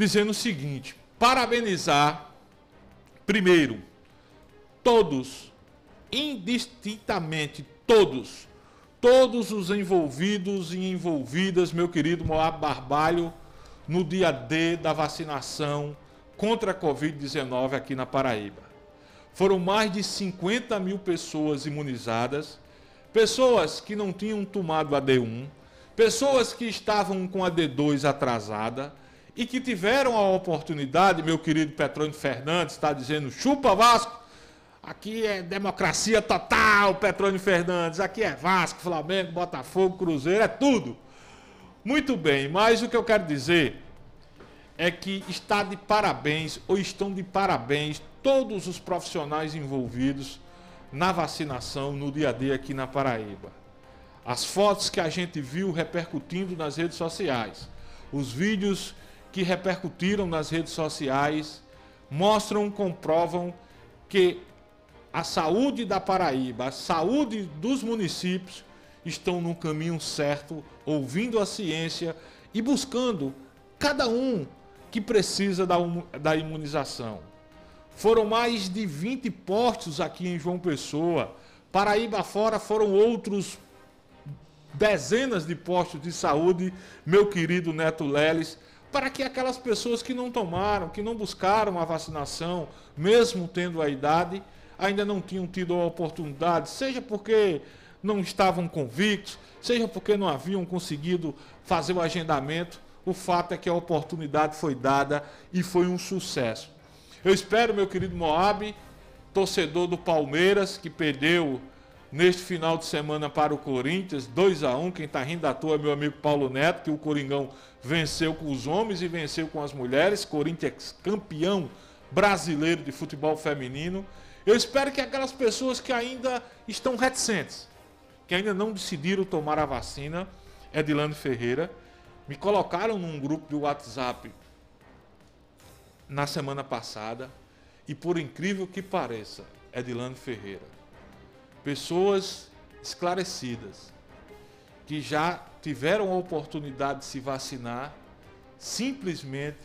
dizendo o seguinte: parabenizar, primeiro, todos, indistintamente todos, todos os envolvidos e envolvidas, meu querido Moab Barbalho, no dia D da vacinação contra a Covid-19 aqui na Paraíba. Foram mais de 50 mil pessoas imunizadas, pessoas que não tinham tomado a D1, pessoas que estavam com a D2 atrasada e que tiveram a oportunidade, meu querido Petrônio Fernandes está dizendo, chupa Vasco, aqui é democracia total, Petrônio Fernandes, aqui é Vasco, Flamengo, Botafogo, Cruzeiro, é tudo. Muito bem, mas o que eu quero dizer é que está de parabéns, ou estão de parabéns, todos os profissionais envolvidos na vacinação no dia a dia aqui na Paraíba. As fotos que a gente viu repercutindo nas redes sociais, os vídeos que repercutiram nas redes sociais mostram, comprovam que a saúde da Paraíba, a saúde dos municípios estão no caminho certo, ouvindo a ciência e buscando cada um que precisa da, imunização. Foram mais de 20 postos aqui em João Pessoa. Paraíba fora foram outros dezenas de postos de saúde, meu querido Neto Leles, para que aquelas pessoas que não tomaram, que não buscaram a vacinação, mesmo tendo a idade, ainda não tinham tido a oportunidade, seja porque não estavam convictos, seja porque não haviam conseguido fazer o agendamento, o fato é que a oportunidade foi dada e foi um sucesso. Eu espero, meu querido Moab, torcedor do Palmeiras, que perdeu neste final de semana para o Corinthians, 2 a 1 Quem está rindo à toa é meu amigo Paulo Neto, que o Coringão venceu com os homens e venceu com as mulheres. Corinthians campeão brasileiro de futebol feminino. Eu espero que aquelas pessoas que ainda estão reticentes, que ainda não decidiram tomar a vacina, Edilano Ferreira, me colocaram num grupo de WhatsApp na semana passada e por incrível que pareça, Edilano Ferreira, pessoas esclarecidas que já tiveram a oportunidade de se vacinar, simplesmente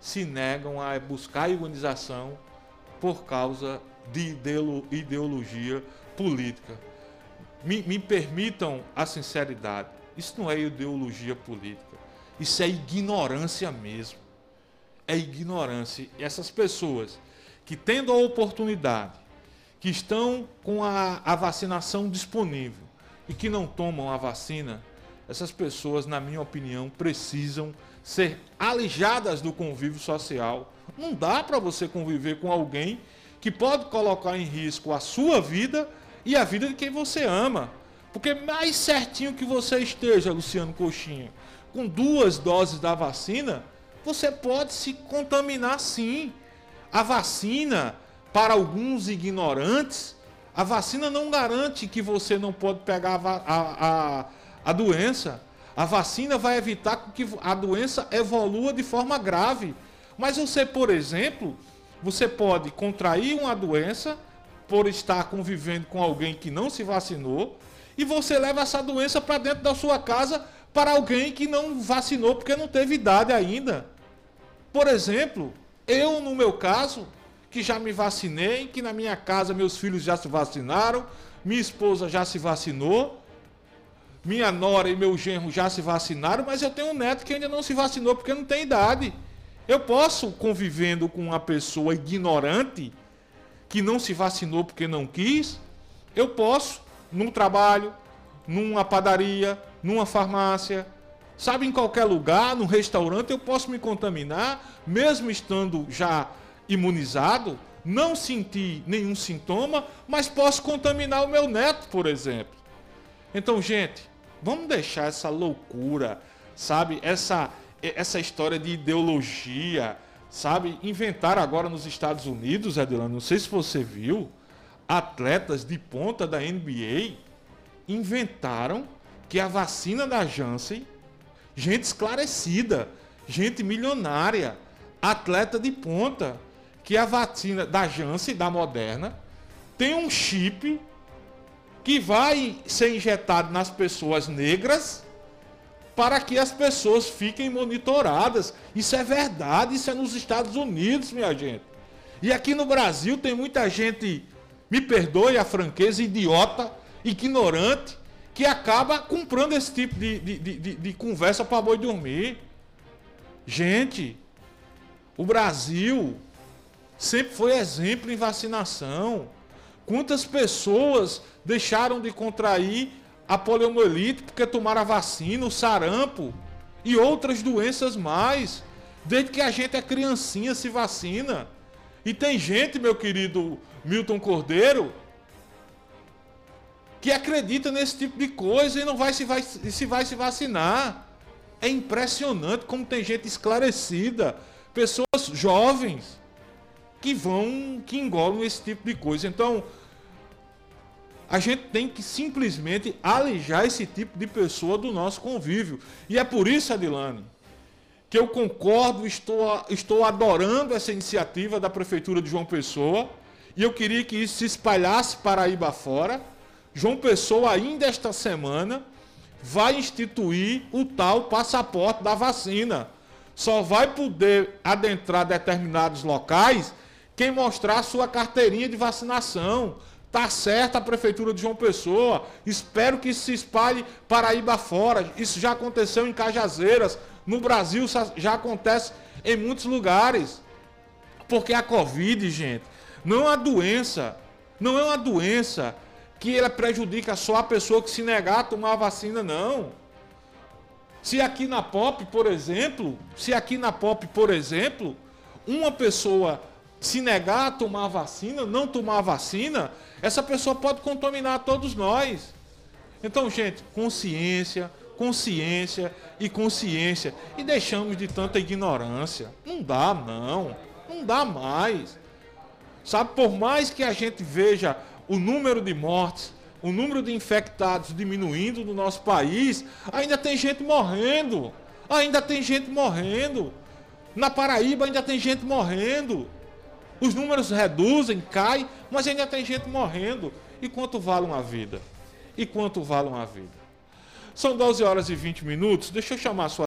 se negam a buscar a imunização por causa de ideologia política. Me, me permitam a sinceridade, isso não é ideologia política. Isso é ignorância mesmo. É ignorância. E essas pessoas que, tendo a oportunidade, que estão com a, a vacinação disponível e que não tomam a vacina, essas pessoas, na minha opinião, precisam ser alijadas do convívio social. Não dá para você conviver com alguém que pode colocar em risco a sua vida e a vida de quem você ama. Porque mais certinho que você esteja, Luciano Coxinha, com duas doses da vacina, você pode se contaminar sim. A vacina, para alguns ignorantes, a vacina não garante que você não pode pegar a, a, a, a doença. A vacina vai evitar que a doença evolua de forma grave. Mas você, por exemplo, você pode contrair uma doença por estar convivendo com alguém que não se vacinou e você leva essa doença para dentro da sua casa para alguém que não vacinou porque não teve idade ainda. Por exemplo, eu, no meu caso, que já me vacinei, que na minha casa meus filhos já se vacinaram, minha esposa já se vacinou, minha nora e meu genro já se vacinaram, mas eu tenho um neto que ainda não se vacinou porque não tem idade. Eu posso, convivendo com uma pessoa ignorante, que não se vacinou porque não quis, eu posso, no trabalho, numa padaria, numa farmácia, sabe, em qualquer lugar, num restaurante, eu posso me contaminar, mesmo estando já imunizado, não sentir nenhum sintoma, mas posso contaminar o meu neto, por exemplo. Então, gente, vamos deixar essa loucura, sabe, essa essa história de ideologia, sabe, inventar agora nos Estados Unidos, Adilano, não sei se você viu, atletas de ponta da NBA inventaram que a vacina da Janssen, gente esclarecida, gente milionária, atleta de ponta, que a vacina da Janssen, da Moderna, tem um chip que vai ser injetado nas pessoas negras para que as pessoas fiquem monitoradas. Isso é verdade, isso é nos Estados Unidos, minha gente. E aqui no Brasil tem muita gente, me perdoe a franqueza, idiota, ignorante, que acaba comprando esse tipo de, de, de, de conversa para boi dormir. Gente, o Brasil sempre foi exemplo em vacinação. Quantas pessoas deixaram de contrair a poliomielite porque tomaram a vacina, o sarampo e outras doenças mais. Desde que a gente é criancinha se vacina. E tem gente, meu querido Milton Cordeiro, que acredita nesse tipo de coisa e não vai se, vai, se vai se vacinar. É impressionante como tem gente esclarecida, pessoas jovens que vão, que engolem esse tipo de coisa. Então, a gente tem que simplesmente alejar esse tipo de pessoa do nosso convívio. E é por isso, Adilane, que eu concordo, estou, estou adorando essa iniciativa da Prefeitura de João Pessoa. E eu queria que isso se espalhasse para Paraíba fora. João Pessoa, ainda esta semana, vai instituir o tal passaporte da vacina. Só vai poder adentrar determinados locais quem mostrar sua carteirinha de vacinação. Tá certa a prefeitura de João Pessoa. Espero que isso se espalhe Paraíba fora. Isso já aconteceu em Cajazeiras. No Brasil já acontece em muitos lugares. Porque a Covid, gente, não é uma doença. Não é uma doença que ela prejudica só a pessoa que se negar a tomar a vacina, não. Se aqui na POP, por exemplo, se aqui na POP, por exemplo, uma pessoa se negar a tomar a vacina, não tomar a vacina, essa pessoa pode contaminar todos nós. Então, gente, consciência, consciência e consciência. E deixamos de tanta ignorância. Não dá, não. Não dá mais. Sabe, por mais que a gente veja o número de mortes, o número de infectados diminuindo no nosso país, ainda tem gente morrendo. Ainda tem gente morrendo. Na Paraíba ainda tem gente morrendo. Os números reduzem, caem, mas ainda tem gente morrendo. E quanto vale uma vida? E quanto vale uma vida? São 12 horas e 20 minutos. Deixa eu chamar a sua